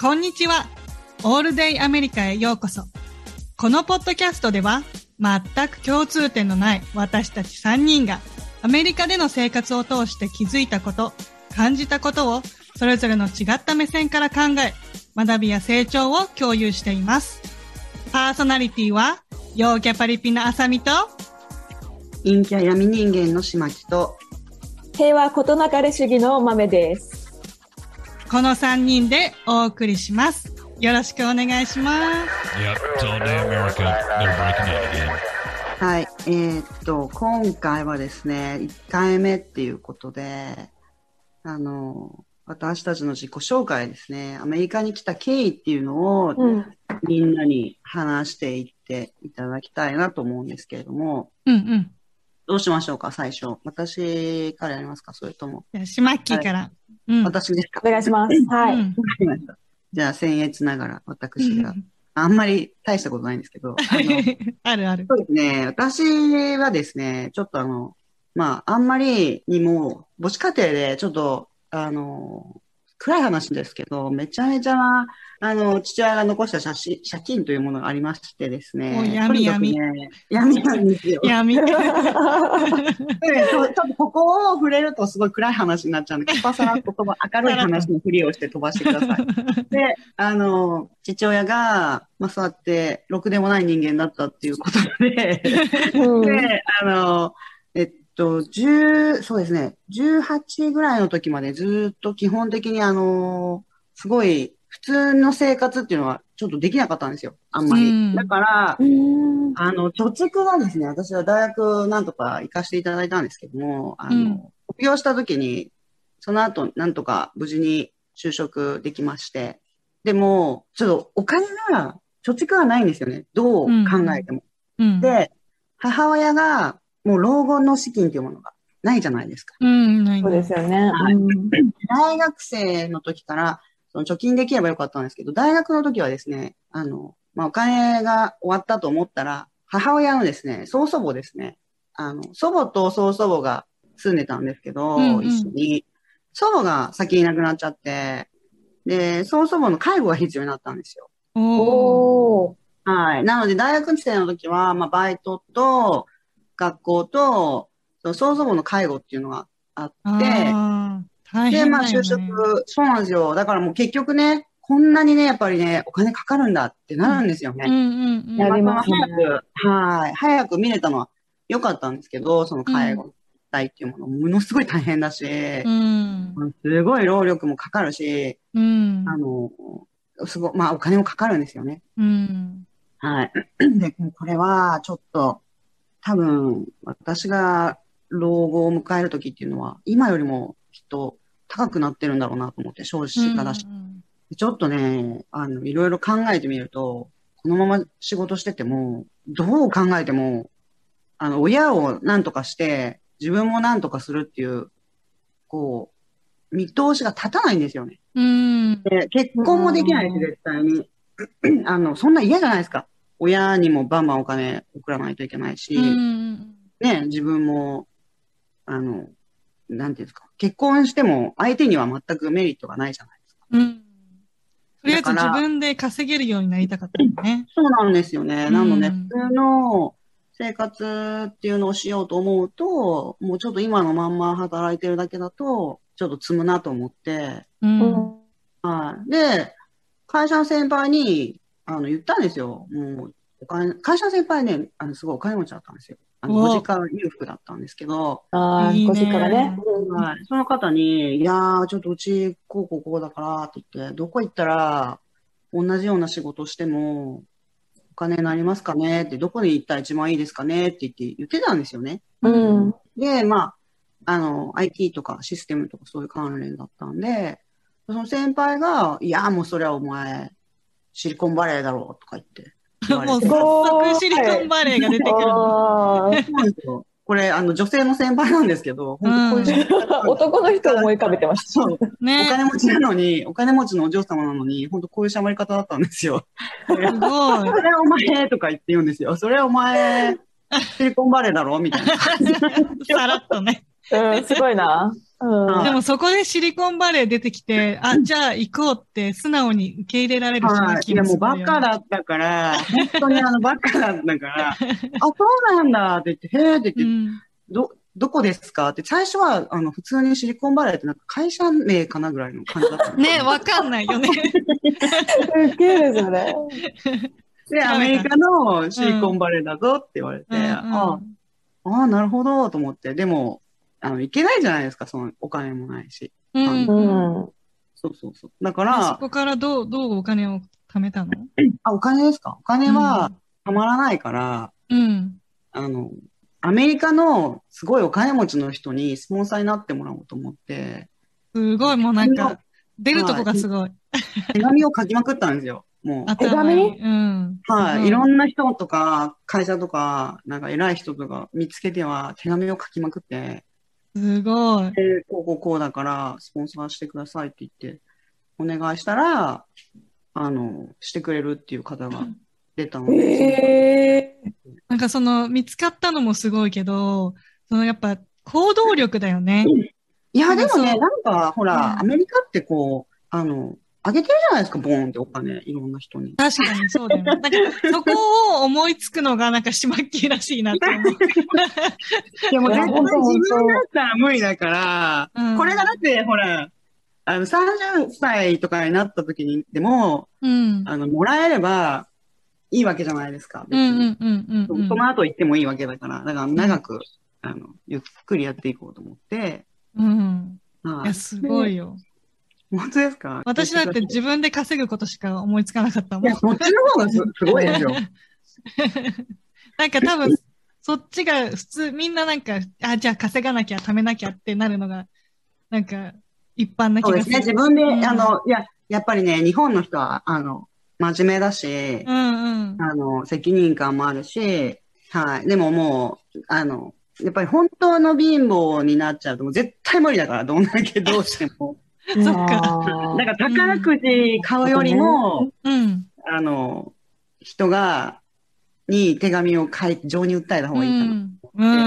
こんにちは。オールデイアメリカへようこそ。このポッドキャストでは、全く共通点のない私たち3人が、アメリカでの生活を通して気づいたこと、感じたことを、それぞれの違った目線から考え、学びや成長を共有しています。パーソナリティは、陽キャパリピのあさみと、陰キャ闇人間のしまきと、平和ことなかれ主義の豆です。この3人でお送りします。よろしくお願いします。Yep, America. They're breaking out again. はい、えーっと、今回はですね、1回目っていうことで、あの、私たちの自己紹介ですね、アメリカに来た経緯っていうのをうん。みんなに話していっていただきたいなと思うんですけれども、うんうん。どうしましょうか、最初。私からやりますか、それとも。じゃあ、しまっきーから。うん。私ですか？お願いします。はい。うんわかりました。じゃあ、僭越ながら私が。あんまり大したことないんですけど、あの あるある。そうですね。私はですね、ちょっとあの、まあ、あんまりにも、母子家庭で、ちょっと、あの、暗い話ですけど、めちゃめちゃ、あの、父親が残した借金借金というものがありましてですおね。闇とにかくね、闇なんですよ。闇。ちょっとここを触れるとすごい暗い話になっちゃうんで、パサラッと飛ば明るい話のふりをして飛ばしてください。で、あの、父親が、まあ、そうやって、ろくでもない人間だったっていうことで、うんで、あの、えっと、10、そうですね、18ぐらいの時までずっと基本的にあの、すごい普通の生活っていうのはちょっとできなかったんですよ、あんまり。うんだから、うんあの、貯蓄がですね、私は大学なんとか行かせていただいたんですけども、あの、うん卒業した時に、その後なんとか無事に就職できまして、でも、ちょっとお金が、貯蓄がないんですよね。どう考えても。うん。で、母親が、もう老後の資金というものがないじゃないですか。うん、ないそうですよね。大学生の時から、その貯金できればよかったんですけど、大学の時はですね、あの、まあ、お金が終わったと思ったら、母親のですね、曽祖母ですね、あの、祖母と曽祖母が住んでたんですけど、うんうん一緒に、祖母が先に亡くなっちゃって、で、曽祖母の介護が必要になったんですよ。お。はい。なので、大学生の時は、まあ、バイトと、学校と、その曽祖母の介護っていうのがあって、で、まあ、変だよね。就職、そうなんですよ。だからもう結局ね、こんなにね、やっぱりね、お金かかるんだってなるんですよね。うんうんうん。やりますね早く、はい。早く見れたのは良かったんですけど、その介護代っていうもの、ものすごい大変だし、うん。すごい労力もかかるし、うん。あの、すごい、まあ、お金もかかるんですよね。うん。はい。で、これは、ちょっと、多分、私が老後を迎える時っていうのは、今よりもきっと高くなってるんだろうなと思って、少子化だし。うんちょっとね、あの、いろいろ考えてみると、このまま仕事してても、どう考えても、あの、親を何とかして、自分も何とかするっていう、こう、見通しが立たないんですよね。うん。で結婚もできないし、うん絶対に。あの、そんな嫌じゃないですか。親にもバンバンお金送らないといけないし、うん。ね、自分も、あの、なんていうんですか。結婚しても相手には全くメリットがないじゃないですか。うん。とりあえず自分で稼げるようになりたかったよね。そうなんですよね。なので、うん普通の生活っていうのをしようと思うと、もうちょっと今のまんま働いてるだけだと、ちょっと積むなと思って、うん。はい。で、会社の先輩に、あの、言ったんですよ。もう、お金、会社の先輩ね、あの、すごいお金持ちだったんですよ。あの、おご実家裕福だったんですけど、ああ、いいねご実家がね。はい。その方に、いやー、ちょっとうち、こうこうこうだから、って言って、どこ行ったら、同じような仕事しても、お金になりますかねって、どこに行ったら一番いいですかねって言って、言ってたんですよね。うん。で、まあ、あの、IT とかシステムとかそういう関連だったんで、その先輩が、いや、もうそれはお前、シリコンバレーだろうとか言ってもうて。早速シリコンバレーが出てくる。ですよこれ、あの、女性の先輩なんですけど、本当こういう男の人を思い浮かべてました。そう。おね。金持ちなのに、お金持ちのお嬢様なのに、本当こういうしゃべり方だったんですよ。すごい。それお前とか言って言うんですよ。それお前、シリコンバレーだろみたいな。さらっとね。うん、すごいな。うんでもそこでシリコンバレー出てきて、あ、じゃあ行こうって素直に受け入れられるはい。いや、もうバカだ。だったから、本当にあのバカだったから、あ、そうなんだって言って、へーってう言って、ん。ど、どこですかって、最初は、あの、普通にシリコンバレーってなんか会社名かなぐらいの感じだったね、わかんないよね。ウケる、それ。で、アメリカのシリコンバレーだぞって言われて、うんあああ、なるほど、と思って。でも、あの、いけないじゃないですか、そのお金もないし。うん。そうそうそう。だかでそら、こからどう、どうお金を貯めたの？あ、お金ですか？お金はたまらないから、うん。あの、アメリカのすごいお金持ちの人にスポンサーになってもらおうと思って、すごい、もうなんか、出るとこがすごい。手紙を書きまくったんですよ。もう。頭いい。うん。はい。いろなんな人とか、会社とか、なんか偉い人とか見つけては手紙を書きまくって、すごい。で、こうこうこうだから、スポンサーしてくださいって言って、お願いしたら、あの、してくれるっていう方が出たので、ええなんかその、見つかったのもすごいけど、そのやっぱ、行動力だよね。いや、でもね、なんか、ほう。んら、アメリカってこう、あの、あげてるじゃないですか、ボーンってお金、いろんな人に。確かにそうだよね。なんか、そこを思いつくのが、なんか、しまっきりらしいなって思う。いや、もう自分だったら無理だから、うんこれがだって、ほら、あの、30歳とかになった時にでも、うん。あの、もらえればいいわけじゃないですか。別にうんうんうんうんうん。その後行ってもいいわけだから、だから長く、あの、ゆっくりやっていこうと思って、うん。いはいや、。すごいよ。本当ですか？私だって自分で稼ぐことしか思いつかなかったもんいや、。そっちの方がすすごいですよ。なんか多分、そっちが普通、みんななんか、あ、じゃあ稼がなきゃ、貯めなきゃってなるのが、なんか、一般な気がする。そうですね。自分で、うんあの、いや、やっぱりね、日本の人は、あの、真面目だし、うんうん。あの、責任感もあるし、はい。でももう、あの、やっぱり本当の貧乏になっちゃうと、もう絶対無理だから、どんだけどうしても。そっか。だから宝くじ買うよりも、うん。あの、人が、に手紙を書いて、情に訴えた方うがいいかな。ん。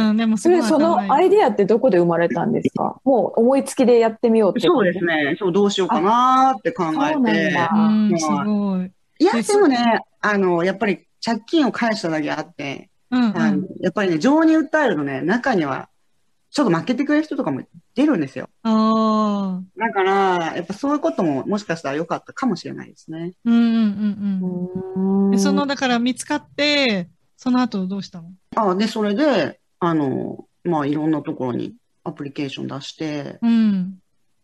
うん。でもそれ、そのアイデアってどこで生まれたんですか？もう思いつきでやってみようって。そうです。ね。そう、どうしようかなーって考そうなんえて。だうん、すごい。いや、ででもね、あの、やっぱり借金を返しただけあって、うんうあのん。やっぱりね、情に訴えるとね、中には、ちょっと負けてくれる人とかも出るんですよ。ああ。だから、やっぱそういうことももしかしたら良かったかもしれないですね。うんうんうんうん。その、だから見つかって、その後どうしたの？あで、それで、あの、まあ、いろんなところにアプリケーション出して、うん。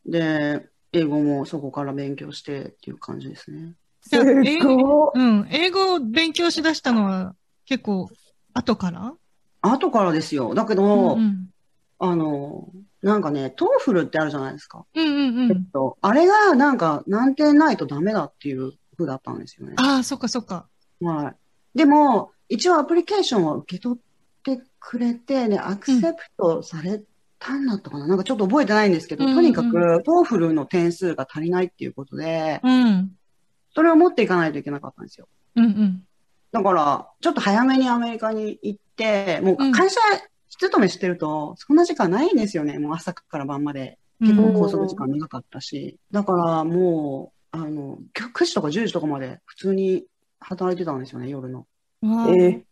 で、英語もそこから勉強してっていう感じですね。英語？うん。英語を勉強しだしたのは結構後から？後からですよ。だけうど、んうん。あの、なんかね、 TOEFL ってあるじゃないですか。うんうんうん。とあれがなんか何点ないとダメだっていう風だったんですよね。ああ、そっかそっか。はい。でも、一応アプリケーションを受け取ってくれて、ね、 accept されたんだったかな、なんかちょっと覚えてないんですけど、うんうんとにかく、 TOEFL の点数が足りないっていうことで、うん。それを持っていかないといけなかったんですよ。うんうん。だから、ちょっと早めにアメリカに行って、もうんう会社勤めしてると、そんな時間ないんですよね。もう朝から晩まで。結構拘束時間長かったし。だからもう、あの、9時とか10時とかまで普通に働いてたんですよね、夜の。え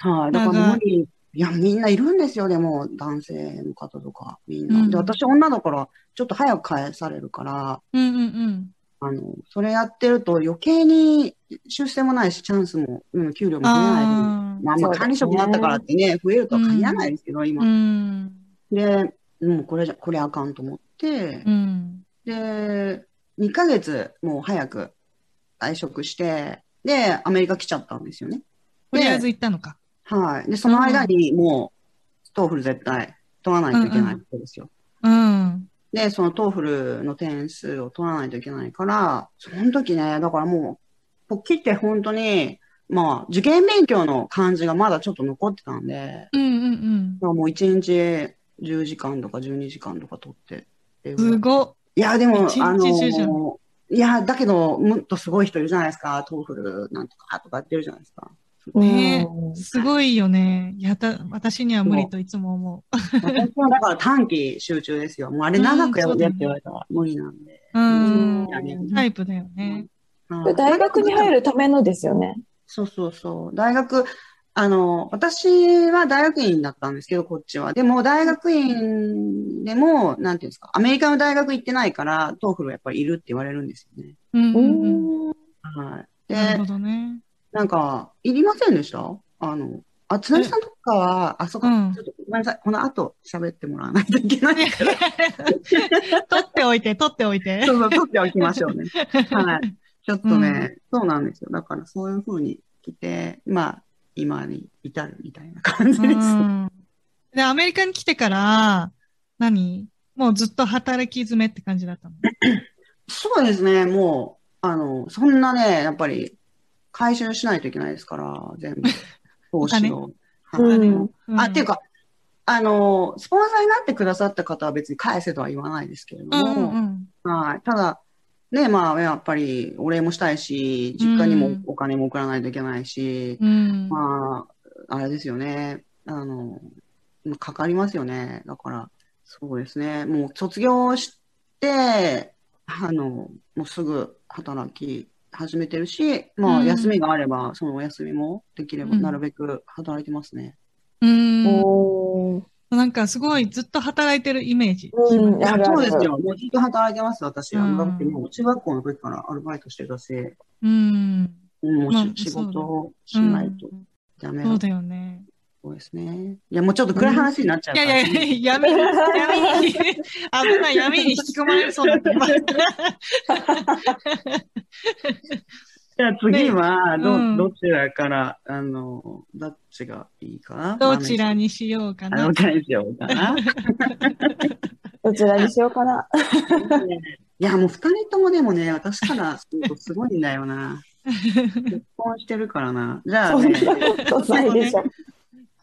はい。だから無理。いや、みんないるんですよ、でも、男性の方とか、みんな。うんで、私女だから、ちょっと早く返されるから、うんうんうん。あの、それやってると余計に出世もないし、チャンスも、うん、給料も増えない分。あまあ、まあ、管理職になったからってね、増えるとは限らないですけど、あ。今う。ん。で、うん、これじゃ、これあかんと思ってう、ん。で、2ヶ月もう早く退職して、で、アメリカ来ちゃったんですよね。とりあえず行ったのか。はい。で、その間にもう、 TOEFL 絶対取らないといけないわけですよ。うん。で、その TOEFL の点数を取らないといけないから、その時ね、だからもう、ポッキって本当に、まあ、受験勉強の感じがまだちょっと残ってたんで、うんうんだからもう1日10時間とか12時間とか取って。うん。すごっ。いや、でも、あの、いや、だけど、もっとすごい人いるじゃないですか。 TOEFL なんとかとかやってるじゃないですか。ねうんすごいよね。やた、私には無理といつも思私はだから短期集中ですよ。もうあれ長くやるって言われたら無理なんで。う。うんうん。タイプだよね。はい大学に入るためのですよね。そうそうそう。大学、あの、私は大学院だったんですけど、こっちは。でも、大学院でも、なんていうんですか、アメリカの大学行ってないから、 TOEFL はやっぱりいるって言われるんですよね。う。ん。はい。でなるほ、どね。なんか、いりませんでした？あの、あ、つなぎさんとかは、あ、そっか、うんちょっとごめんなさい。この後喋ってもらわないといけないから。取っておいて、取っておいて。そうそう、取っておきましょうね。はい。ちょっとね、そうなんですよ。だからそういう風に来て、まあ、今に至るみたいな感じです。うんで、アメリカに来てから、何？もうずっと働き詰めって感じだったの？そうですね、もう、あの、そんなね、やっぱり、回収しないといけないですから、全部、投資を。あ、っていうか、あの、スポンサーになってくださった方は別に返せとは言わないですけれどうんも、うんはい。ただ、ね、まあ、やっぱり、お礼もしたいし、実家にもお金も送らないといけないし、うん。まあ、あれですよね。あの、かかりますよね。だから、そうですね。もう卒業して、あの、もうすぐ働き始めてるし、まあ、うん休みがあれば、そのお休みもできれば、うんなるべく働いてますね。うん。おーなんかすごいずっと働いてるイメージ。うんそうですよ。もうずっと働いてます、私。あうんのだってもう中学校の時からアルバイトしてたし、うん。もう仕事をしないとうんダメだそうだよね。そうですね。いや、もうちょっと暗い話になっちゃうから。いやいやいや、闇に、闇に、危ない闇に引き込まれそうだった。今 じゃあ次は、ど、うんどちらから、あの、どっちがいいかな？どちらにしようかあなど。ちらにしようかな？どちらにしようかな？いや、もう二人ともでもね、私からするとすごいんだよな。結婚してるからな。じゃあそんね、なことないでしょ。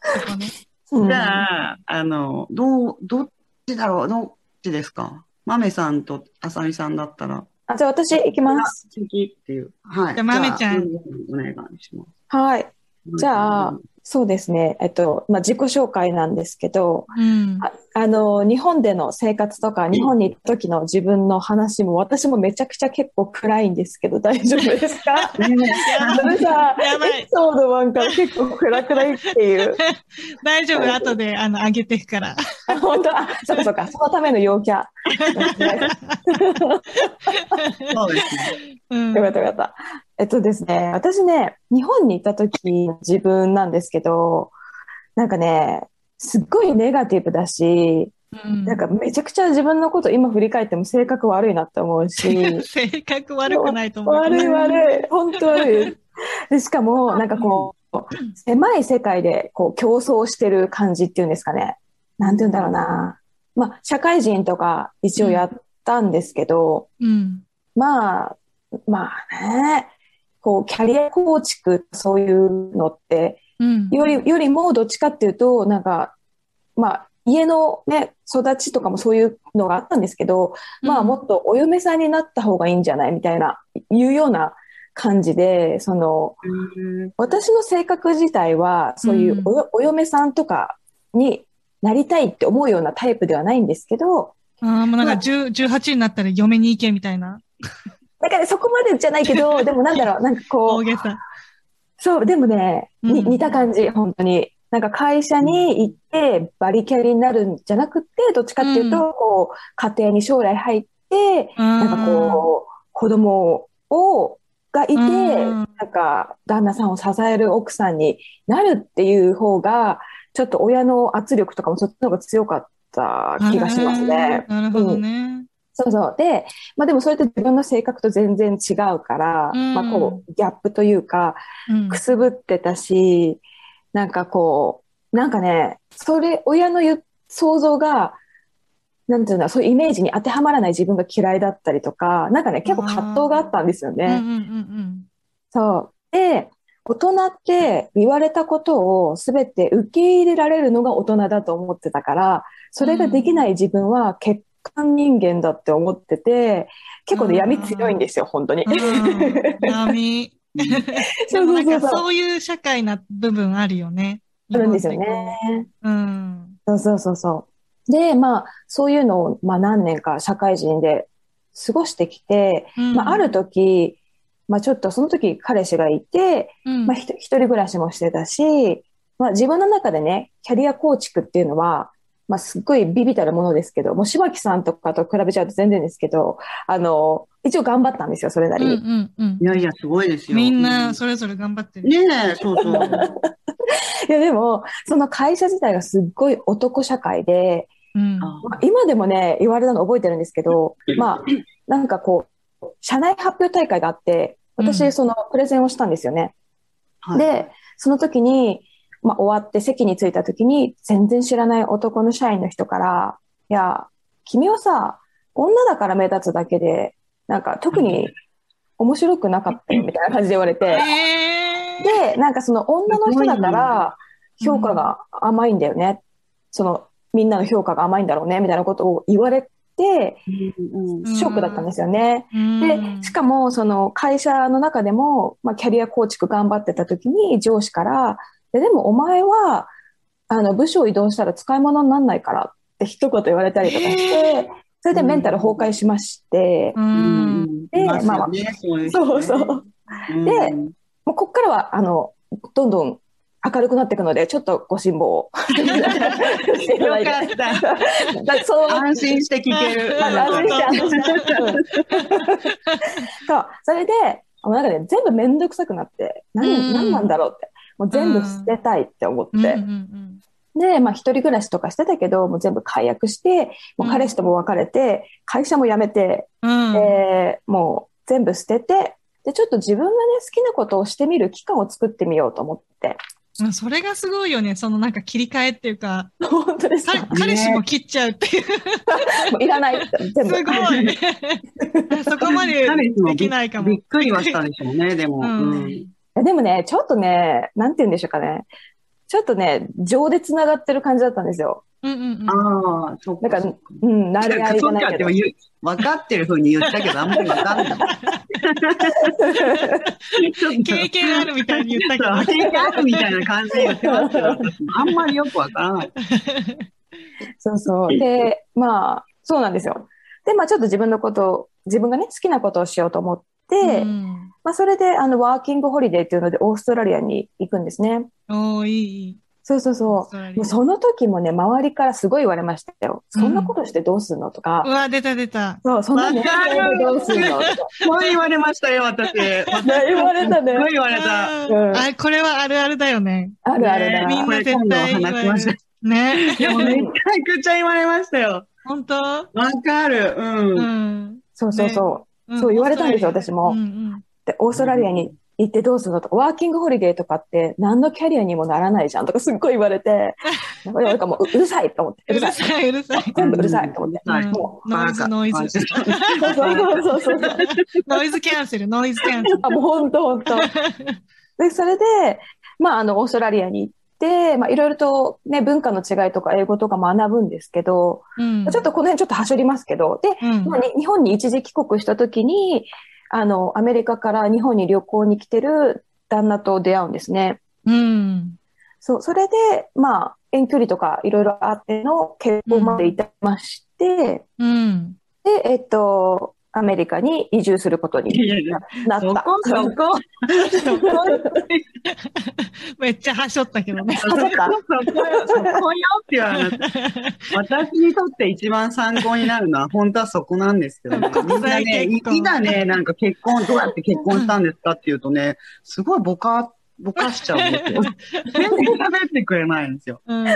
そこね。うんじゃあ、あの、どう、どっちだろうどっちですか？豆さんとあさみさんだったら、あ、じゃあ私行きます。好きっていう。はい。じゃあ豆ちゃんお願いします。はい。じゃあ、そうですね。えっと、まあ、自己紹介なんですけど、うん。ああの、日本での生活とか、日本に行った時の自分の話も、私もめちゃくちゃ結構暗いんですけど、大丈夫ですか？ねねそれさ、やばいエピソード1から結構暗くないっていう。大丈夫、後で、あの、上げていくから。あ本当？あ、そうかそうか、そのための陽キャ。そうですね。うん。よかったよかった。えっとですね、私ね、日本に行った時の自分なんですけど、なんかね、すっごいネガティブだし、うんなんかめちゃくちゃ自分のこと今振り返っても性格悪いなって思うし、性格悪くないと思う。悪い悪い、本当悪い。でしかも、なんかこう、狭い世界でこう競争してる感じっていうんですかね。なんて言うんだろうな。まあ、社会人とか一応やったんですけど、うん。まあ、まあね、こう、キャリア構築、そういうのって、うん。より、よりもどっちかっていうと、なんか、まあ、家のね、育ちとかもそういうのがあったんですけど、まあ、もっとお嫁さんになった方がいいんじゃないみたいな、いうような感じで、その、うん私の性格自体は、そういうお,、お嫁さんとかになりたいって思うようなタイプではないんですけど、ああ、もうなんか10 18になったら嫁に行けみたいな。だからそこまでじゃないけど、でもなんだろう、なんかこう。そう、でもね、にうん似た感じ、本当に。なんか会社に行ってバリキャリになるんじゃなくて、どっちかっていうと、うんこう、家庭に将来入って、ななんかこう、子供を、がいて、うんなんか旦那さんを支える奥さんになるっていう方が、ちょっと親の圧力とかもそっちの方が強かった気がしますね。なるほどね。そうそう。で、まあでもそれって自分の性格と全然違うから、うんまあこう、ギャップというか、うんくすぶってたし、なんかこう、なんかね、それ、親の言う想像が、なんていうんだ、そういうイメージに当てはまらない自分が嫌いだったりとか、なんかね、結構葛藤があったんですよね。うんうんうんそう。で、大人って言われたことを全て受け入れられるのが大人だと思ってたから、それができない自分は欠陥人間だって思ってて、結構ね、うん闇強いんですよ、本当に。闇。でそうそうそうそう。いう社会な部分あるよね。あるんですよね。こう。うん。そうそうそうそう。で、まあ、そういうのを、まあ何年か社会人で過ごしてきて、うんまあある時、まあちょっとその時彼氏がいて、うんまあ一人暮らしもしてたし、まあ自分の中でね、キャリア構築っていうのは、まあすっごいビビたるものですけど、もう柴木さんとかと比べちゃうと全然ですけど、あの、一応頑張ったんですよ、それなり。うんうんうんいやいや、すごいですよ。みんうなそれぞれ頑張ってる。ねえ、そうそう。いやでも、その会社自体がすっごい男社会で、うん。あまあ今でもね、言われたの覚えてるんですけど、まあ、なんかこう、社内発表大会があって、私、うんそのプレゼンをしたんですよね。はい、で、その時に、まあ、終わって席に着いた時に、全然知らない男の社員の人から、いや、君はさ、女だから目立つだけで、なんか特に面白くなかったよ、みたいな感じで言われて、えー、で、なんかその女の人だから評価が甘いんだよね。そのみんなの評価が甘いんだろうね、みたいなことを言われて、ショックだったんですよね。うんで、しかもその会社の中でも、まあ、キャリア構築頑張ってた時に上司から、ででもお前は、あの、部署を移動したら使い物にならないからって一言言われたりとかして、それでメンタル崩壊しまして、う。うん。んでいますまあそうそうでもうこっからは、あの、どんどん明るくなっていくので、ちょっとご辛抱を。よかった。だそう。安心して聞ける。あ安心して。そう、それで、もうなんかね、全部めんどくさくなって、うん。何、何なんだろうって、もう全部捨てたいって思って、うんうんで、まあ一人暮らしとかしてたけど、もう全部解約して、もう彼氏とも別れて、会社も辞めて、うん。うんえーもう全部捨てて、で、ちょっと自分がね、好きなことをしてみる期間を作ってみようと思って。うんそれがすごいよね。そのなんか切り替えっていうか、本当ですかか彼氏も切っちゃうっていう。もういらないって、全部。すごい。そこまでできないかも び。っくりはしたでしょうね、でも。うんうんでもね、ちょっとね、なんて言うんでしょうかね。ちょっとね、情で繋がってる感じだったんですよ。うんうんうん。ああ、そっか。なんか、うん、慣れ合いじそっゃないけど。分かってる風に言ったけど、あんまり分かんない。ちょっと経験あるみたいに言ったけど。経験あるみたいな感じで言ってますけど、あんまりよく分からない。そうそう。で、まあ、そうなんですよ。で、まあちょっと自分のこと、自分がね、好きなことをしようと思って、うんまあそれで、あの、ワーキングホリデーっていうので、オーストラリアに行くんですね。おー、いい。そうそうそう。もうその時もね、周りからすごい言われましたよ。そんなことしてどうすんのとか、うわ、出た出た。そう、そんな年齢でどうすんの。そう言われましたよ、私。言われたね言われた。うんあ、これはあるあるだよね。あるあるだねな。みんな絶対話しまし。ね。でもめちゃくちゃ言われましたよ。本当？わかる。ううん。ん。そうそうそう。そう言われたんですよ私もで、オーストラリアに行ってどうするのとか、ワーキングホリデーとかって何のキャリアにもならないじゃんとかすっごい言われて、なんかなんかもううるさいと思って、ううるるさい。うるさい。全部うるさいと思って。はいうノイズ、ノイズ。そうそうそうそう。ノイズキャンセル、ノイズキャンセル。あ、もう本当本当。で、それで、まあ、あの、オーストラリアに行って、まあ、いろいろとね、文化の違いとか英語とか学ぶんですけど、うんちょっとこの辺ちょっとはしょりますけど、で、うんまあに日本に一時帰国した時に、あの、アメリカから日本に旅行に来てる旦那と出会うんですね。うん。そう、それで、まあ、遠距離とかいろいろあっての結婚まで至りまして、うん。で、えっと、アメリカに移住することにいやいやなった。そこ、そこ。そこ。めっちゃはしょったけどね。そそこよ、そこよって言われて。私にとって一番参考になるのは、本当はそこなんですけどね。みんな際ね、いざね、なんか結婚、どうやって結婚したんですかって言うとね、すごいぼか、ぼかしちゃうんですよ。全然喋ってくれないんですよ。うん。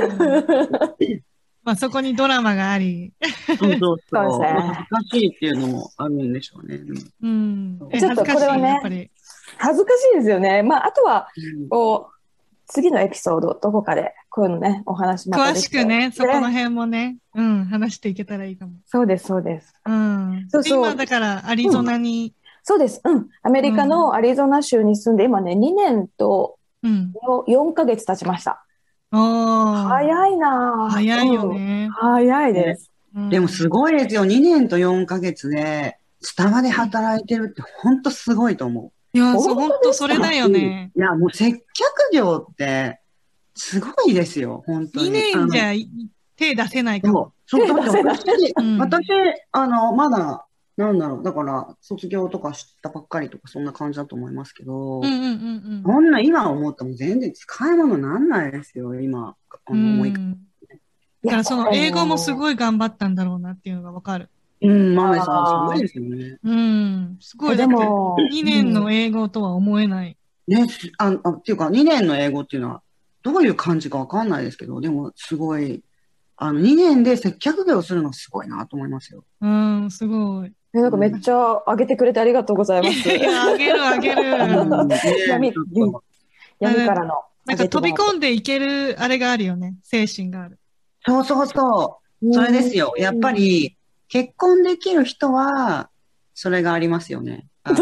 まあそこにドラマがあり。そうそうそうね恥ずかしいっていうのもあるんでしょうね。うん。えちょっと恥ずかしいこれはね。恥ずかしいですよね。まあ、あとは、うんこう、次のエピソード、どこかで、こういうのね、お話また詳できてしくね、そこの辺もね、うん、話していけたらいいかも。そうです、そうです。うん。そうそう今だからアリゾナに、そうです。うん。アメリカのアリゾナ州に住んで、今ね、2年とうん。4ヶ月経ちました。早いなぁ早いようんね。早いです。うんでもすごいですよ。2年と4ヶ月で、スタバで働いてるって本当すごいと思いや、そう、本当それだよね。いや、もう接客業って、すごいですよ、本当に。2年じあゃ手出せないかのも。そう、そう、だって私、うん私、あの、まだ、なんだろう、だから、卒業とかしたばっかりとか、そんな感じだと思いますけど、うんうんうんこんな今思っても全然使い物になんないですよ、今、あうん。の思いかうんだからその英語もすごい頑張ったんだろうなっていうのがわかる。うん、マメさん、あーすごいですよね。うん。すごい。でも、2年の英語とは思えない。ね、すあ、あ、っていうか、2年の英語っていうのは、どういう感じかわかんないですけど、でも、すごい、あの、2年で接客業するのすごいなと思いますよ。うん、すごい。えなんかめっちゃ上げてくれてありがとうございます。いや、あげるあげうる。闇闇からの。なんか飛び込んでいけるあれがあるよね。精神がある。そうそうそう。それですよ。やっぱり、結婚できる人は、それがありますよね。だっ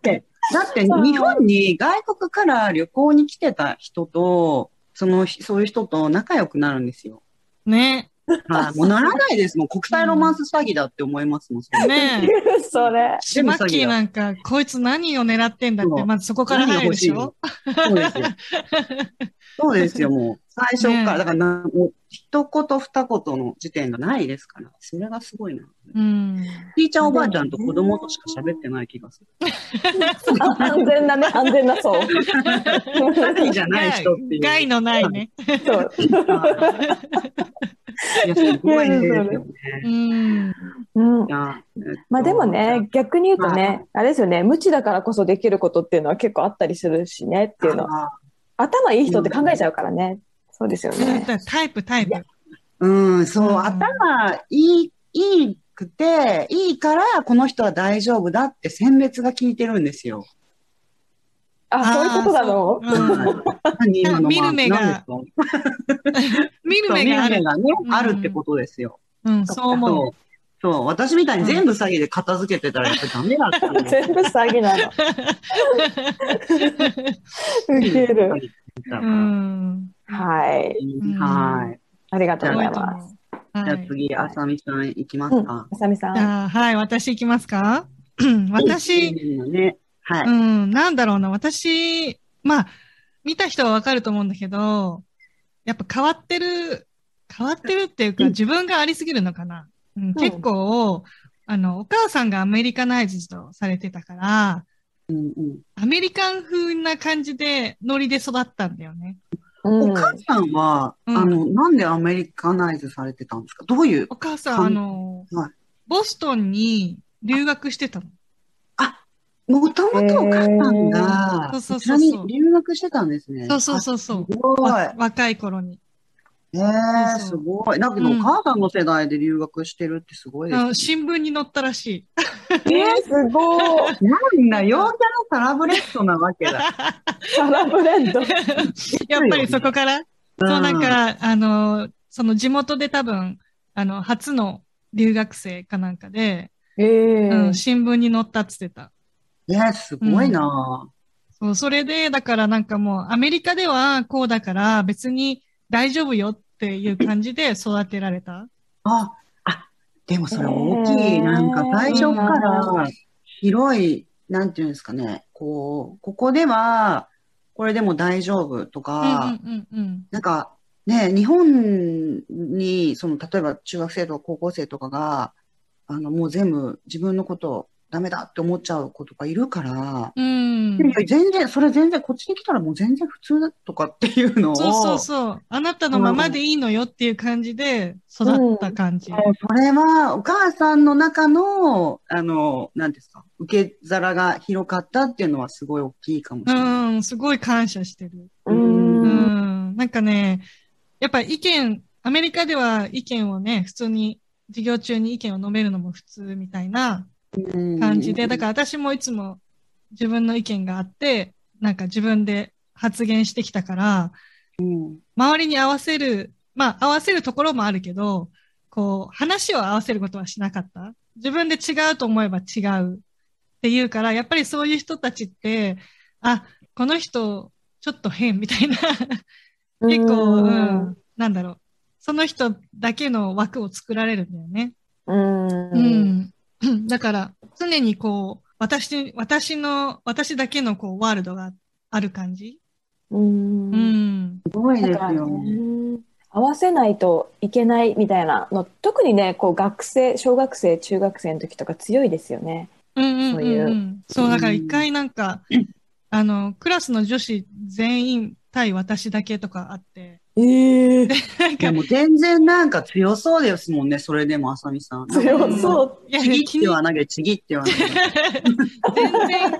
て、だって日本に外国から旅行に来てた人と、その、そういう人と仲良くなるんですよ。ね。はい。もうならないですもん。国際ロマンス詐欺だって思いますもん。ねそれ。シマッキーなんか、こいつ何を狙ってんだって、まずそこから入るでしょ？そうですよ。そうですよ、もう。最初から。ねだからな、もう、一言二言の時点がないですから。それがすごいな。うん。ひいちゃんおばあちゃんと子供としか喋ってない気がする。安全なね、安全なそう。詐欺じゃない人っていう。害のないね。そう。いや、すごいですよね。うん。うんまあでもね、逆に言うとね、あれですよね、無知だからこそできることっていうのは結構あったりするしねっていうの。あ頭いい人って考えちゃうからね。そうですよね。タイプ、タイプ。うん、そう、うん頭いい、いいくて、いいから、この人は大丈夫だって選別が効いてるんですよ。あ、そういうことなの？あーそう見る目が 見る目がある。ね、うんあるってことですよ。うん、そう思そう。そう、私みたいに全部詐欺で片付けてたらやっぱりダメだった全部詐欺なの。ウケる。う。うん。はい。うんはい。ありがとうございます。じゃあ次、あさみさんいきますか。あさみさん。はい、私行きますか？私、はい。うん、なんだろうな、私、まあ、見た人はわかると思うんだけど、やっぱ変わってる、変わってるっていうか、うん自分がありすぎるのかな。うん、結構、あの、お母さんがアメリカナイズドされてたから、うんうんアメリカン風な感じで、ノリで育ったんだよね。うんお母さんは、うんあの、なんでアメリカナイズされてたんですか？どういう、お母さん、はいあの、はいボストンに留学してたの。もともとお母さんが、そうそうそうそうに留学してたんですね。そうそうそうそう。すごい。わ若い頃に。ええそうすごい。だけど、うんお母さんの世代で留学してるってすごいですねあの。新聞に載ったらしい。えー、すごい。なんだ、陽キャのサラブレッドなわけだ。サラブレッド。やっぱりそこから、そうなんか、あの、その地元で多分、あの、初の留学生かなんかで、ええうん、新聞に載ったっつってた。えー、すごいなそう、それで、だからなんかもう、アメリカではこうだから別に大丈夫よっていう感じで育てられた。あ、あ、でもそれ大きい。なんか最初から広い、なんていうんですかね。こう、ここでは、これでも大丈夫とうんか、うんうんうん。なんかね、日本に、その、例えば中学生とか高校生とかが、あの、もう全部自分のことダメだって思っちゃう子とかいるから、うんいや全然、それ全然、こっちに来たらもう全然普通だとかっていうのを、そうそうそう。あなたのままでいいのよっていう感じで育った感じ。もうそれは、お母さんの中の、あの、なんですか、受け皿が広かったっていうのはすごい大きいかもしれない。うん、すごい感謝してる。う。うんん。なんかね、やっぱ意見、アメリカでは意見をね、普通に、授業中に意見を述べるのも普通みたいな感じで、だから私もいつも自分の意見があって、なんか自分で発言してきたから、うん周りに合わせる、まあ合わせるところもあるけど、こう、話を合わせることはしなかった。自分で違うと思えば違うっていうから、やっぱりそういう人たちって、あ、この人、ちょっと変みたいな、結構、うん、なんだろう。その人だけの枠を作られるんだよね。うん。うん。だから、常にこう、私、私の、私だけのこう、ワールドがある感じ？う。うんん。すごいですよ。ね、合わせないといけないみたいなの、特にね、こう学生、小学生、中学生の時とか強いですよね。うんうんうん、そういうそう、だから一回なんか、あの、クラスの女子全員対私だけとかあって、ええ なんか、でも全然なんか強そうですもんね、それでも、あさみさん。強そう。いや、ちぎっては投げ、ちぎっては投げ。全然、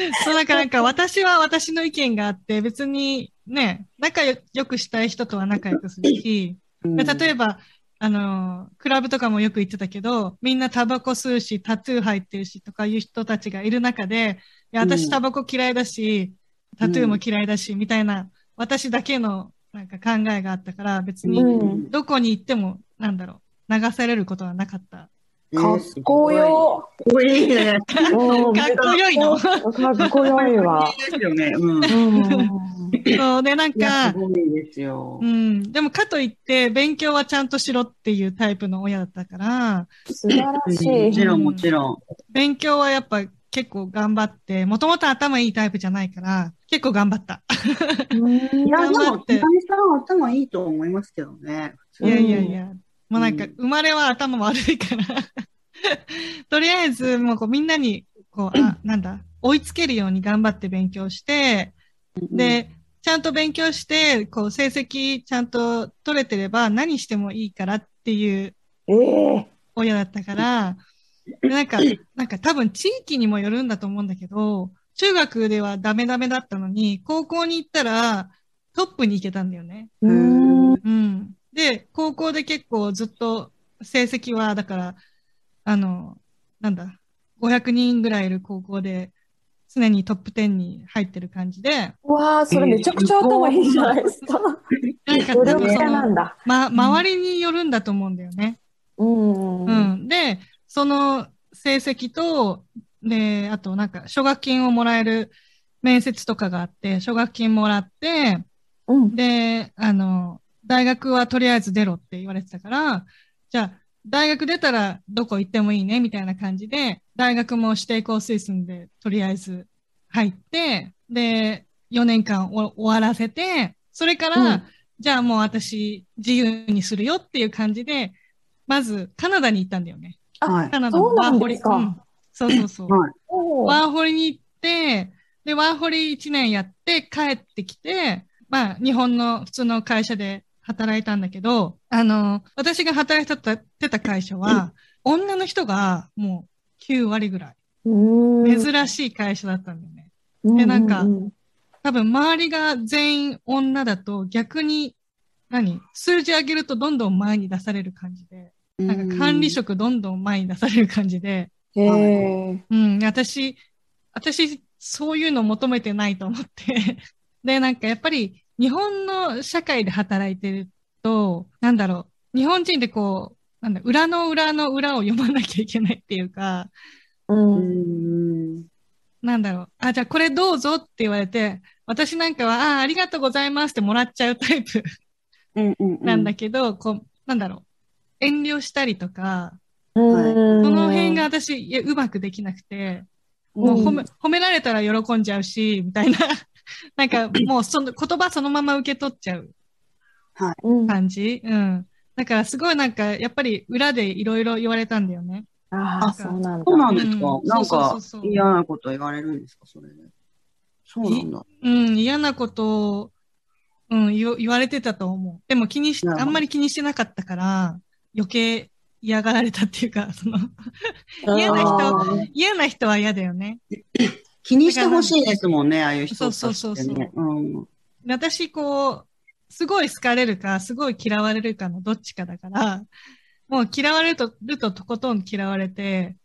そう、だからなんか私は私の意見があって、別にね、仲良くしたい人とは仲良くするし、うんで例えば、あの、クラブとかもよく行ってたけど、みんなタバコ吸うし、タトゥー入ってるしとかいう人たちがいる中で、いや、私うんタバコ嫌いだし、タトゥーも嫌いだし、みたいな、私だけのなんか考えがあったから、別にうんどこに行っても、なんだろう、流されることはなかった。かっこよ。かっこいいね。う んかっこよいのかっこよいわ。ですよね。うん。うん。そうで、なんかす、ごいですよう。ん。でも、かといって、勉強はちゃんとしろっていうタイプの親だったから、素晴らしい。もちろん、もちろん。勉強はやっぱ結構頑張って、もともと頭いいタイプじゃないから、結構頑張った。うんいや、でも、ひかみさんは頭いいと思いますけどね。いやいやいや。もうなんかうん、生まれは頭悪いから。とりあえず、もうこうみんなに、こう、あ、なんだ、追いつけるように頑張って勉強して、で、ちゃんと勉強して、こう、成績ちゃんと取れてれば何してもいいからっていうええ親だったから、でなんか、なんか多分地域にもよるんだと思うんだけど、中学ではダメダメだったのに、高校に行ったらトップに行けたんだよね。うん。うん。で、高校で結構ずっと成績は、だから、あの、なんだ、500人ぐらいいる高校で、常にトップ10に入ってる感じで、わあ、それめちゃくちゃ頭いいじゃないですか。なんか努多分その、だ。ま、周りによるんだと思うんだよね。うん。うん。で、その成績と、で、あとなんか、奨学金をもらえる面接とかがあって、奨学金もらって、うん。で、あの、大学はとりあえず出ろって言われてたから、じゃあ、大学出たらどこ行ってもいいね、みたいな感じで、大学も指定校推薦でとりあえず入って、で、4年間お終わらせて、それから、うんじゃあもう私自由にするよっていう感じで、まずカナダに行ったんだよね。はい。カナダのそうなんワーホリ。かうんそうそうそう。はい。ワーホリに行って、で、ワーホリ1年やって帰ってきて、まあ、日本の普通の会社で働いたんだけど、あの、私が働いてたてた会社は、女の人がもう9割ぐらい。うん。珍しい会社だったんだよね。いでなんかうん多分周りが全員女だと逆に、何？数字上げるとどんどん前に出される感じで、なんか管理職どんどん前に出される感じで、へえ。うん、私、私、そういうの求めてないと思って。で、なんかやっぱり日本の社会で働いてると、なんだろう、日本人でこう、なんだ、裏の裏の裏を読まなきゃいけないっていうか、う。うんん。なんだろう、あ、じゃあこれどうぞって言われて、私なんかは、あ、ありがとうございますってもらっちゃうタイプうんうんうん。なんだけど、こう、なんだろう、遠慮したりとか、うん。その辺が私、いや、うまくできなくて、もう褒め、褒められたら喜んじゃうし、みたいな。なんか、もうその言葉そのまま受け取っちゃううん。感じ。うん。だからすごいなんか、やっぱり裏でいろいろ言われたんだよね。ああ、そうなんだ。そうなんですか？うんなんそうかそうそうそう嫌なこと言われるんですか？それで。そうなんだ。うん、嫌なことを、うん、言わ言われてたと思う。でも気にし、あんまり気にしてなかったから、余計嫌がられたっていうか、その、嫌な人嫌な人は嫌だよね。気にしてほしいですもんね、ああいう人たちってね。そうそうそうそううん。で私、こう、すごい好かれるか、すごい嫌われるかのどっちかだから、もう嫌われると、るととことん嫌われて、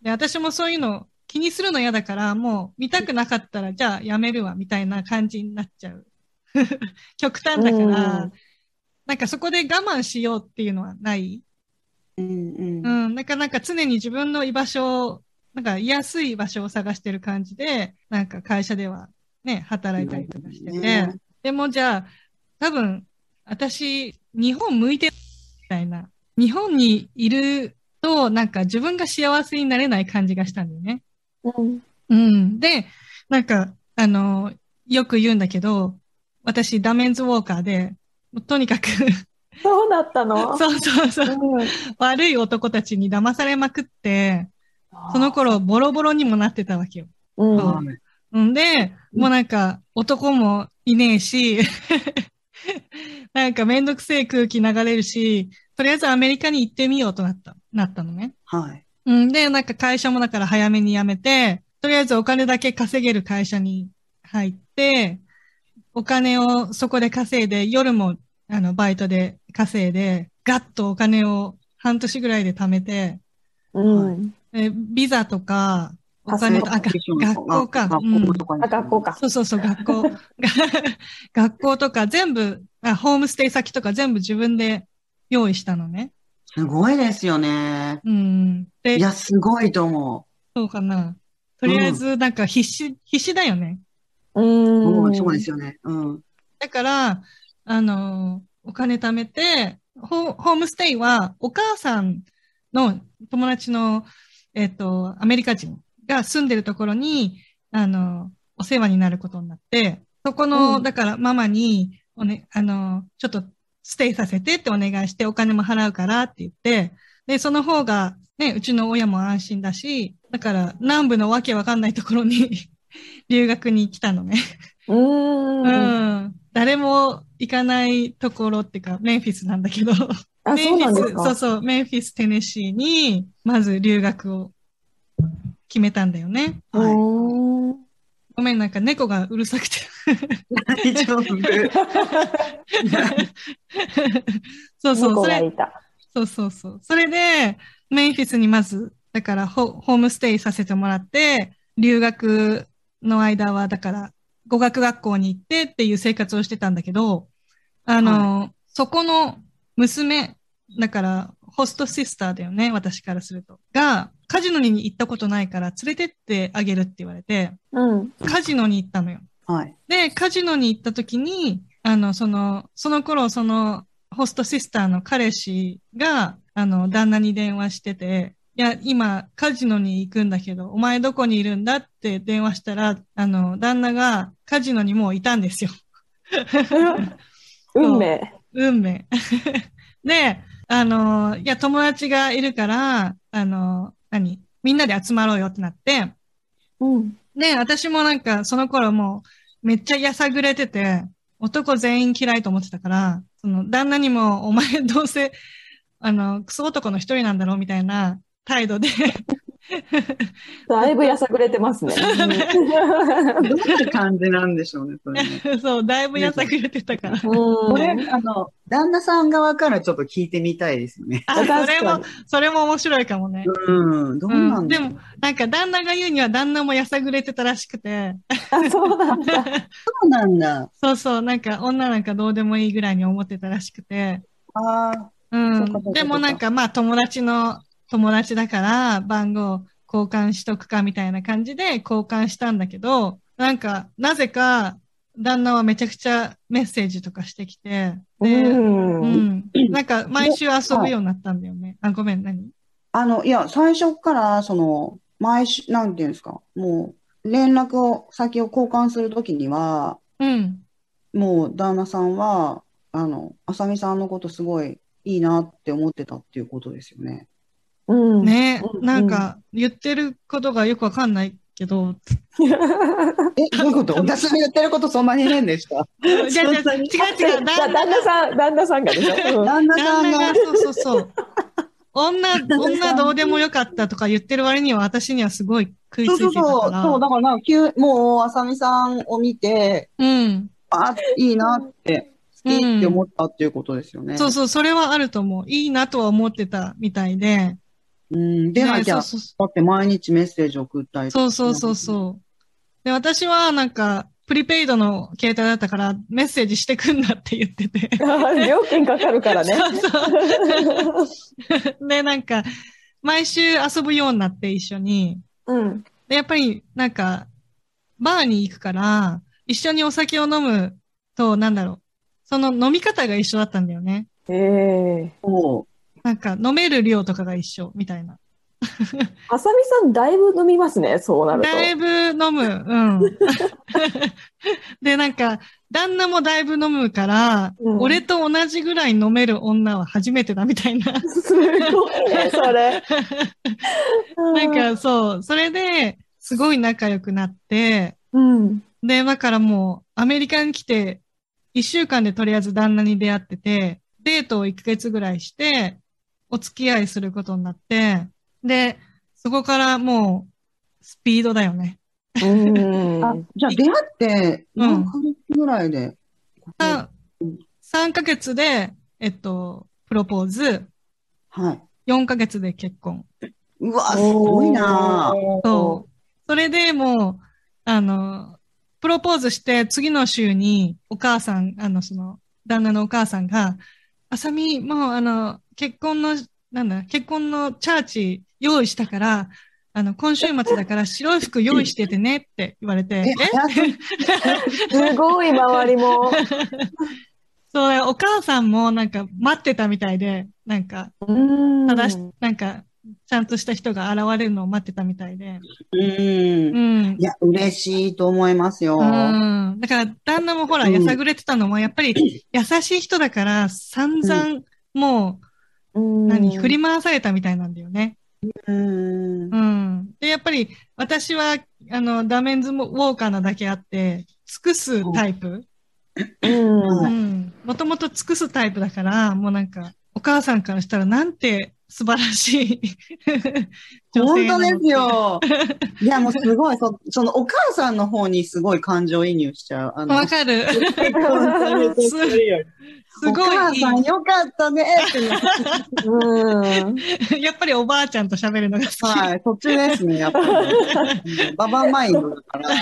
で、私もそういうの気にするの嫌だから、もう見たくなかったら、じゃあやめるわ、みたいな感じになっちゃう。極端だから、うんなんかそこで我慢しようっていうのはない？うんうん。うん、なんかなんか常に自分の居場所を、なんか居やすい場所を探してる感じで、なんか会社ではね、働いたりとかしてて、ねでもじゃあ、多分、私、日本向いてるみたいな、日本にいると、なんか自分が幸せになれない感じがしたんだよね。うん。うん。で、なんか、あの、よく言うんだけど、私、ダメンズウォーカーで、とにかく、そうだったの？そうそうそう、うん悪い男たちに騙されまくって、その頃、ボロボロにもなってたわけよ。うん。んで、もうなんか、男もいねえし、なんかめんどくせえ空気流れるし、とりあえずアメリカに行ってみようとなった、なったのね。はい。うんで、なんか会社もだから早めに辞めて、とりあえずお金だけ稼げる会社に入って、お金をそこで稼いで、夜もあのバイトで稼いで、ガッとお金を半年ぐらいで貯めて、うん。えビザとか、お金と、あ、が学校か。学うん校とかにあ、学校か。そうそうそう、学校。学校とか全部あ、ホームステイ先とか全部自分で用意したのね。すごいですよね。うん。でい、や、すごいと思そうかな。とりあえず、なんか必死、必死だよね。う。うん。そうですよね。うん。だから、あの、お金貯めて、ホホームステイはお母さんの友達の、えっと、アメリカ人が住んでるところに、あの、お世話になることになって、そこの、うんだからママに、おね、あの、ちょっとステイさせてってお願いしてお金も払うからって言って、で、その方が、ね、うちの親も安心だし、だから南部のわけわかんないところに留学に来たのね。うん。うん。誰も行かないところっていうか、メンフィスなんだけど、あ、メンフィス、そう。そうそう、メンフィス、テネシーに、まず留学を決めたんだよね。はうん。ごめん、なんか猫がうるさくて。い。大丈夫。そうそう、猫それ。そうそうそう。それで、メンフィスにまず、だからホ、ホームステイさせてもらって、留学の間は、だから、語学学校に行ってっていう生活をしてたんだけど、あの、そこの娘、だから、ホストシスターだよね、私からすると。が、カジノに行ったことないから連れてってあげるって言われて、うん。カジノに行ったのよ。はい。で、カジノに行った時に、あの、その、その頃、その、ホストシスターの彼氏が、あの、旦那に電話してて、いや、今、カジノに行くんだけど、お前どこにいるんだって電話したら、あの、旦那がカジノにもういたんですよ。運命。運命。で、あの、いや、友達がいるから、あの、何みんなで集まろうよってなって、うん。で、私もなんか、その頃もう、めっちゃやさぐれてて、男全員嫌いと思ってたから、その、旦那にも、お前どうせ、あの、クソ男の一人なんだろうみたいな態度で、だいぶやさぐれてますね。どんな感じなんでしょうね、それね。そう、だいぶやさぐれてたから。うん。これ、あの、旦那さん側からちょっと聞いてみたいですよね。あ、それも、それも面白いかもね。うん、どうなうんん、だでも、なんか旦那が言うには旦那もやさぐれてたらしくて、あ、そうなんだ。そうなんだ。そうそう、なんか女なんかどうでもいいぐらいに思ってたらしくて、ああ、うん。でもなんかまあ友達の友達だから番号交換しとくかみたいな感じで交換したんだけど、なんかなぜか旦那はめちゃくちゃメッセージとかしてきて、う。で、うんん。なんか毎週遊ぶようになったんだよね。あ、ごめん、何？あの、いや、最初から、その、毎週、なんていうんですか、もう、連絡を、先を交換するときには、うん。もう、旦那さんは、あの、あさみさんのことすごいいいなって思ってたっていうことですよね。うん。ねうんなんか言ってることがよくわかんないけど、え、どういうこと？私の言ってることそんなに変でした？いやいや、違う違う、だ旦旦那さん、旦那さんがでしょ？うん旦那さんが旦那が、、そうそうそう。女、女どうでもよかったとか言ってる割には私にはすごい食いつそういてたそうそう、から。そう、だからなんか、急、もう、あさみさんを見て、うん。あ、いいなって、好きって思ったっていうことですよね。そうそう、それはあると思う。いいなとは思ってたみたいで。うん、でなきゃ、ねそうそうだって毎日メッセージ送ったりとかそうそうそうそう。で、私はなんか、プリペイドの携帯だったから、メッセージしてくんなって言ってて。料金かかるからね。そうそう。で、なんか、毎週遊ぶようになって一緒に。うん。で、やっぱり、なんか、バーに行くから、一緒にお酒を飲むと、なんだろう。その飲み方が一緒だったんだよね。ええ。そなんか飲める量とかが一緒みたいな。あさみさん、だいぶ飲みますね、そうなると。だいぶ飲む。うん。で、なんか、旦那もだいぶ飲むから、うん俺と同じぐらい飲める女は初めてだみたいな。すごいね、それ。なんかそう、それで、すごい仲良くなって、うん。で、だからもう、アメリカに来て、一週間でとりあえず旦那に出会ってて、デートを1ヶ月ぐらいして、お付き合いすることになって、で、そこからもう、スピードだよね。うん。あ、じゃあ出会って、何ヶ月ぐらいで？あ3ヶ月で、えっと、プロポーズ、はい。4ヶ月で結婚。うわ、すごいなぁそう。それでもう、あの、プロポーズして次の週にお母さん、あの、その、旦那のお母さんが、あさみ、もうあの、結婚の、なんだ、結婚のチャーチ用意したから、あの、今週末だから白い服用意しててねって言われて、すごい、周りも。そう、お母さんもなんか待ってたみたいで、なんか、うん。ただし、なんか、ちゃんとした人が現れるのを待ってたみたいで。うんう。んい。や、嬉しいと思いますよ。うん。だから、旦那もほら、うんやさぐれてたのも、やっぱり、優しい人だから、散々、もうん、う、何、振り回されたみたいなんだよね。うんう。ん。で、やっぱり、私は、あの、ダメンズウォーカーなだけあって、尽くすタイプ。うん。はうん。もともと尽くすタイプだから、もうなんか、お母さんからしたら、なんて素晴らしい 女本当ですよ。いや、もうすごい、そそのお母さんの方にすごい感情移入しちゃう。わかる。すごお母いさんよかったねってうん。いい。やっぱりおばあちゃんと喋るのが好き。はい、そっちですね、やっぱり。うんババマインドだから。い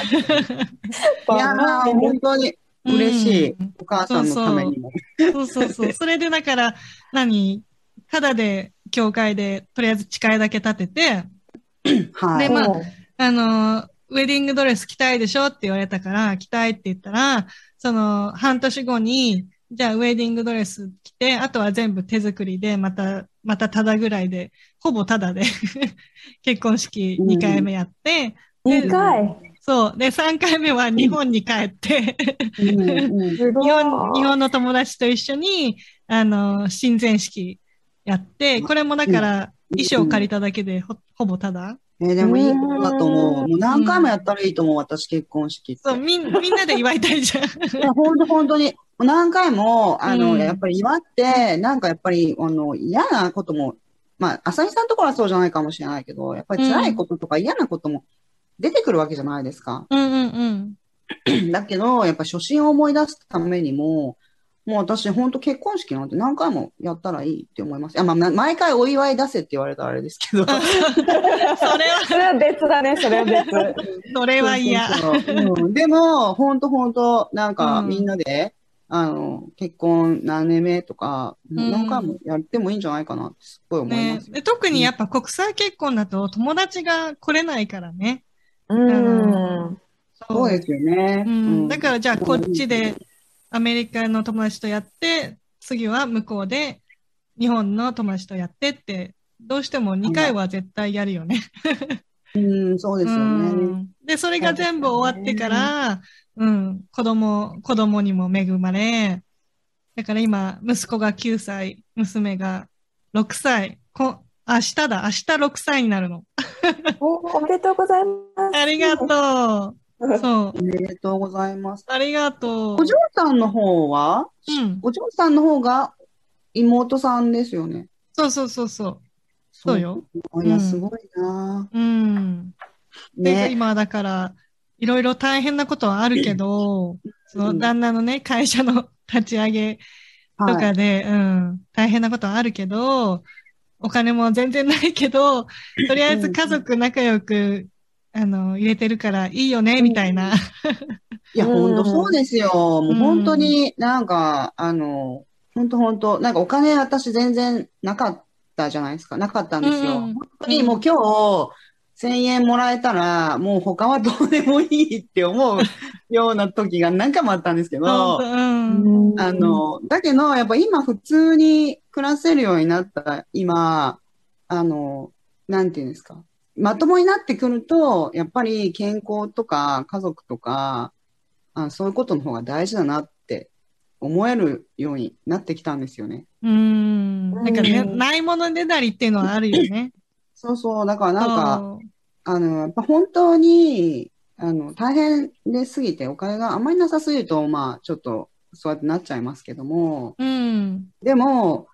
やー、本当に嬉しい。うんお母さんのためにも。そうそうそう。それでだから、何？ただで、教会で、とりあえず誓いだけ立てて、はい。でまああの、ウェディングドレス着たいでしょって言われたから、着たいって言ったら、その、半年後に、じゃあウェディングドレス着て、あとは全部手作りで、また、またただぐらいで、ほぼただで、結婚式2回目やって、で2回？そう。で、3回目は日本に帰って、うんうん。日本、日本の友達と一緒に、あの、親善式やって、これもだから、衣装借りただけでほ、ほぼただ。えーでもいいことだと思う。もう何回もやったらいいと思う、私結婚式って。そう、みん、みんなで祝いたいじゃん。いや、本当本当に。もう何回も、あの、うんやっぱり祝って、なんかやっぱり、あの、嫌なことも、まあ、浅見さんのところはそうじゃないかもしれないけど、やっぱり辛いこととか嫌なことも出てくるわけじゃないですか。うんうんうん。だけど、やっぱ初心を思い出すためにも、もう私、本当結婚式なんて何回もやったらいいって思います。いや、まあ、な毎回お祝い出せって言われたらあれですけど。それは、それは別だね、それは別。それは嫌。そうそうそううんでも、本当本当なんかうんみんなで、あの、結婚何年目とか、ん何回もやってもいいんじゃないかなってすっごい思いますよ。ねで特にやっぱ国際結婚だと友達が来れないからね。うん。そうですよね。うん。だら、からじゃあこっちでアメリカの友達とやって、次は向こうで日本の友達とやってって、どうしても2回は絶対やるよね。うん、そうですようね。んで、それが全部終わってから、うん、子供、子供にも恵まれ、だから今、息子が9歳、娘が6歳、こ明日だ、明日6歳になるの。おおめでとうございます。ありがとう。そう、おめでとうございます。ありがとうお。嬢さんの方は、うん、お嬢さんの方が妹さんですよね。そうそうそうそう。そうよ。あいや、うんすごいなうん。で、ね。今だから、いろいろ大変なことはあるけど、その旦那のね、会社の 立ち上げとはい。かで、うん、大変なことはあるけど、お金も全然ないけど、とりあえず家族仲良く、あの、入れてるからいいよね、みたいな。いや、うん本当そうですよ。もう本当になんか、あの、本当本当なんかお金私全然なかったじゃないですか。なかったんですよ。本当にもう今日、1000円もらえたら、もう他はどうでもいいって思うような時が何回もあったんですけど、うんん。あ、の、だけど、やっぱ今普通に暮らせるようになった今、あの、なんていうんですか。まともになってくると、やっぱり健康とか家族とか、あそういうことの方が大事だなって思えるようになってきたんですよね。うん。なんかね、うんないものねだりっていうのはあるよね。そうそう。だからなんか、あの、やっぱ本当に、あの、大変ですぎて、お金があんまりなさすぎると、まあ、ちょっと、そうやってなっちゃいますけども、うん。でも、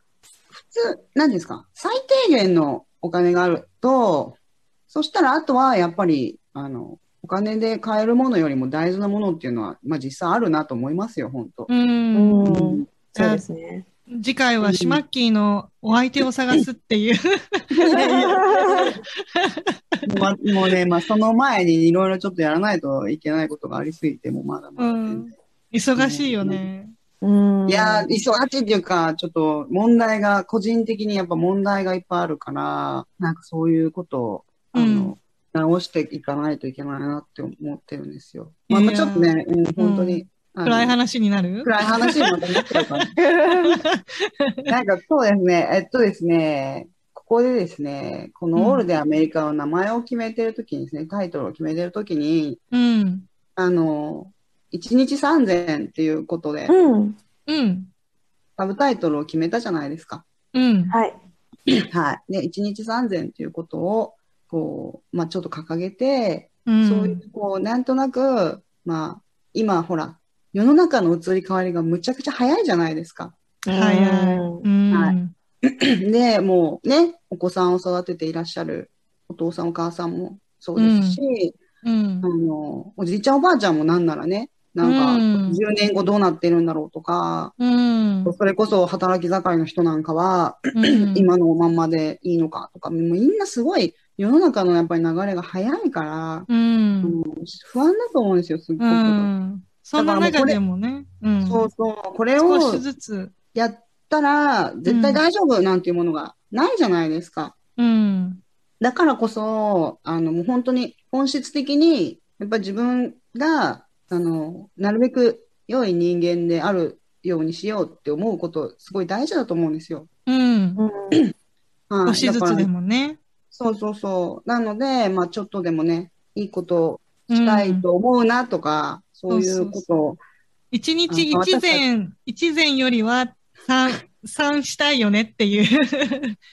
普通、何ですか、最低限のお金があると、そしたら、あとは、やっぱり、あの、お金で買えるものよりも大事なものっていうのは、まあ実際あるなと思いますよ、本当。うん。うん。そうですね。次回はシマッキーのお相手を探すっていう。ま あもうね、まあその前にいろいろちょっとやらないといけないことがありすぎて、もうまだまだうん。忙しいよね。うん。いやー、忙しいっていうか、ちょっと問題が、個人的にやっぱ問題がいっぱいあるから、なんかそういうことを、あの、直していかないといけないなって思ってるんですよ。まあ、ちょっとね、うん、本当に。暗い話になる？暗い話にまたなってるから。なんかそうですね、えっとですね、ここでですね、このオールでアメリカの名前を決めてるときにですね、タイトルを決めてるときに、うん。あの、1日3000っていうことで、うん。うん。サブタイトルを決めたじゃないですか。うん。はい。はい。で、1日3000っていうことを、こう、まあちょっと掲げて、うん。そういう、こう、なんとなく、まあ、今、ほら、世の中の移り変わりがむちゃくちゃ早いじゃないですか。早い。はい で、もうね、お子さんを育てていらっしゃるお父さんお母さんもそうですし、うんあ。の、おじいちゃんおばあちゃんもなんならね、なんか、うん10年後どうなってるんだろうとか、うん。それこそ働き盛りの人なんかは、うん 今のまんまでいいのかとか、もうみんなすごい世の中のやっぱり流れが早いから、うん。不安だと思うんですよ、すっごく。うん。そんな中でもね。うん。そうそう、これを少しずつ。やったら絶対大丈夫なんていうものがないじゃないですか。うん。だからこそ、あの、もう本当に本質的に、やっぱり自分が、あの、なるべく良い人間であるようにしようって思うこと、すごい大事だと思うんですよ。うん。うんはい。少しずだからつでもね。そうそうそう。なので、まあちょっとでもね、いいことをしたいと思うなとか、そういうことを、一日あ一膳、一膳よりは三、三したいよねっていう。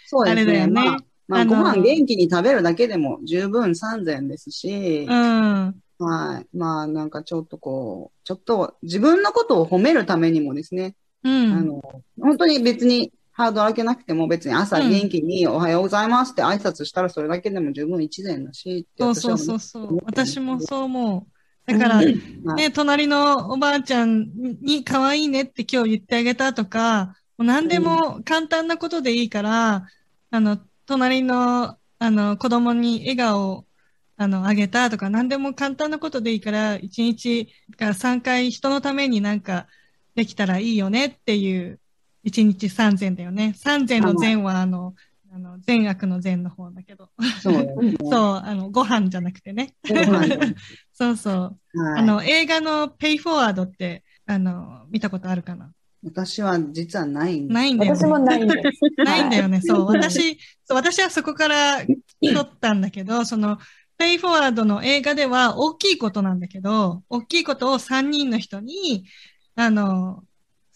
そうですね。あれだよねまあ、まあ、ご飯元気に食べるだけでも十分3000ですし、うん。はい。まあ、なんかちょっとこう、ちょっと自分のことを褒めるためにもですね、うん。あの、本当に別にハードル上げなくても別に朝うん元気におはようございますって挨拶したらそれだけでも十分一善だしってそうそうそうう。そう。私もそう思う。だから、はいね、隣のおばあちゃんに可愛いねって今日言ってあげたとか、もう何でも簡単なことでいいから、あの、隣の、あの、子供に笑顔を、あの、あげたとか、何でも簡単なことでいいから、1日から3回人のためになんかできたらいいよねっていう、1日3善だよね。3善の善は、あの、あの、善悪の善の方だけど。そうね。そう、あの、ご飯じゃなくてね。はい そうそう。はいあの、映画の Pay Forward って、あの、見たことあるかな？私は実はないんです。ないんだよ私もね。ないんです。ないんだよね。そう。はい私、そう私はそこから撮ったんだけど、その、Pay Forward の映画では大きいことなんだけど、大きいことを3人の人に、あの、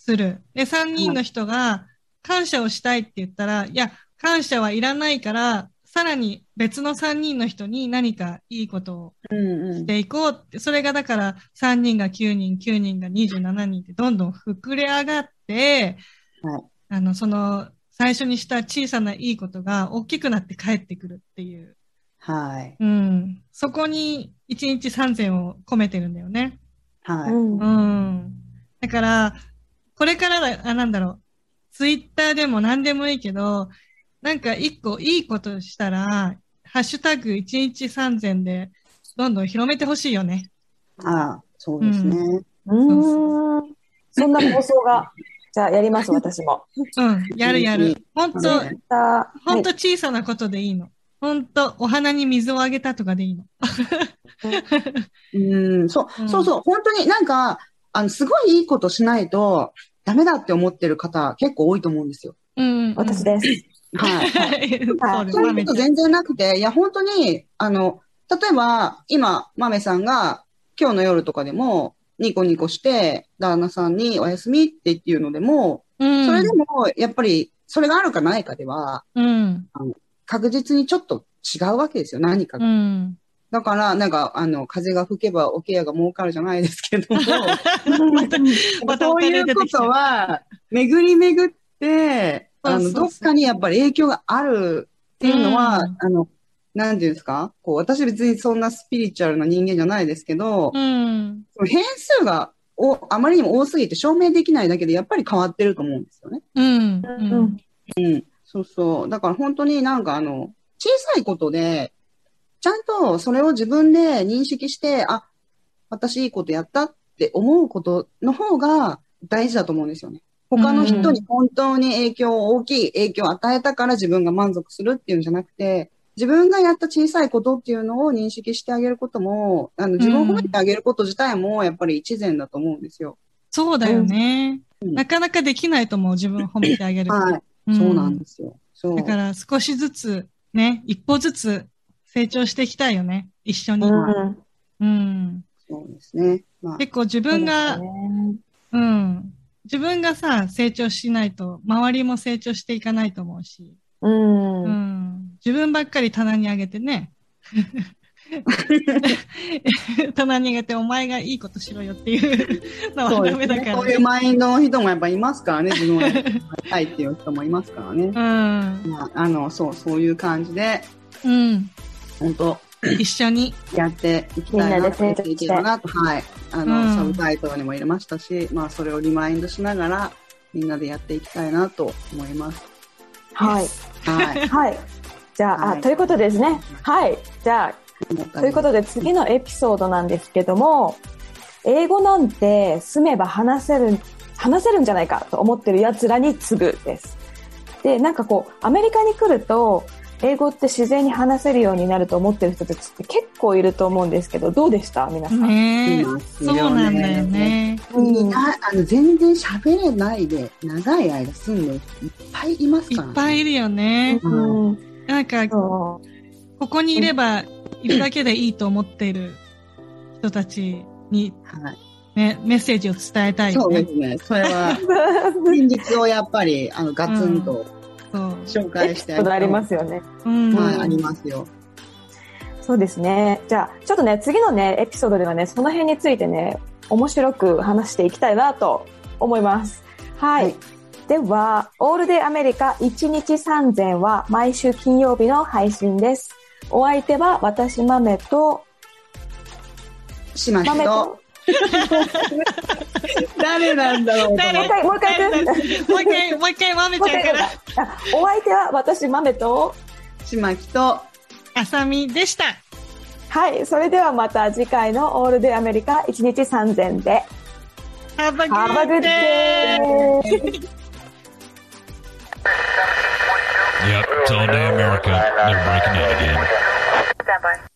する。で、3人の人が感謝をしたいって言ったら、いや、感謝はいらないから、さらに別の3人の人に何かいいことをうんうん。していこうって、それがだから3人が9人、9人が27人ってどんどん膨れ上がって、はいあの、その、最初にした小さないいことが大きくなって帰ってくるっていう。はい。うん。そこに1日3000を込めてるんだよね。はい。うんうん。だから、これからだ、あ、なんだろう。ツイッターでも何でもいいけど、なんか一個いいことしたら、ハッシュタグ1日3000でどんどん広めてほしいよね。ああ、そうですね。うーん。そんな放送が。じゃあやります、私も。うん。やるやる。本当はいさあほんと小さなことでいいの。ほんと、お花に水をあげたとかでいいの。うん、そうう、んそうそう、本当になんか、あの、すごいいいことしないと、ダメだって思ってる方結構多いと思うんですよ。うん。私です。はい。そうです。そういうこと全然なくて、いや、本当に、あの、例えば、今、豆さんが、今日の夜とかでも、ニコニコして、旦那さんにおやすみって言っていうのでも、うん。それでも、やっぱり、それがあるかないかでは、うん。確実にちょっと違うわけですよ、何かうが。ん。だから、なんか、あの、風が吹けば桶屋が儲かるじゃないですけども、そういうことは、巡り巡って、あの、どっかにやっぱり影響があるっていうのは、うんあの、なんていうんですか？こう、私別にそんなスピリチュアルな人間じゃないですけど、変数がおあまりにも多すぎて証明できないだけでやっぱり変わってると思うんですよね。うん。うんうん。そうそう。だから本当になんかあの、小さいことで、ちゃんとそれを自分で認識して、あ、私いいことやったって思うことの方が大事だと思うんですよね。他の人に本当に影響を、大きい影響を与えたから自分が満足するっていうんじゃなくて、自分がやった小さいことっていうのを認識してあげることも、あの、自分を褒めてあげること自体もやっぱり一善だと思うんですよ。そうだよね。うんなかなかできないと思う、自分を褒めてあげる。はい。んそうなんですよ。そう。だから少しずつ、ね、一歩ずつ成長していきたいよね。一緒に。うんうん。そうですね。まあ、結構自分が、そうねうん。自分がさ、成長しないと、周りも成長していかないと思うし。うんう。ん。自分ばっかり棚にあげてね。棚にあげて、お前がいいことしろよっていうのは。ダメだからそういうマインドの人もやっぱいますからね、自分をやりたいっていう人もいますからね。うん。まあ、あの、そう、そういう感じで、うん。本当一緒に。やっていきたいなと、みんなで成長してやっていければなと、はい。あの、うんサブタイトルにも入れましたし、まあ、それをリマインドしながら、みんなでやっていきたいなと思います。はい。はい。はい。じゃあ、はいあ、ということでですね。はい。じゃあ、ということで次のエピソードなんですけども、英語なんて住めば話せる、話せるんじゃないかと思ってる奴らに次ぐです。で、なんかこう、アメリカに来ると、英語って自然に話せるようになると思ってる人たちって結構いると思うんですけど、どうでした？皆さん。ねそうよなんだよね。うんいなあの全然喋れないで、長い間住んでる人いっぱいいますいっからね。ぱいいるよね。うん。なんか、そここにいれば、いるだけでいいと思っている人たちに、はい。ね、メッセージを伝えたいよね。そうですね。それは、う。現実をやっぱり、あの、ガツンとそう。紹エ介してありますよね。うん。はい、ありますよ。そうですね。じゃあ、ちょっとね、次のね、エピソードではね、その辺についてね、面白く話していきたいなと思います。はい。はいでは、オールデイアメリカ1日3000は毎週金曜日の配信です。お相手は私、豆と、しましと、、誰なんだろうと誰？もう一回、もう一回もう一回、もう一回、まめちゃんから、あお相手は私、豆と、しまきと、あさみでした。はい。それではまた次回のオールデイアメリカ1日3000で。Have a good day! Yep, it's all day America. They're breaking in again. Stand by.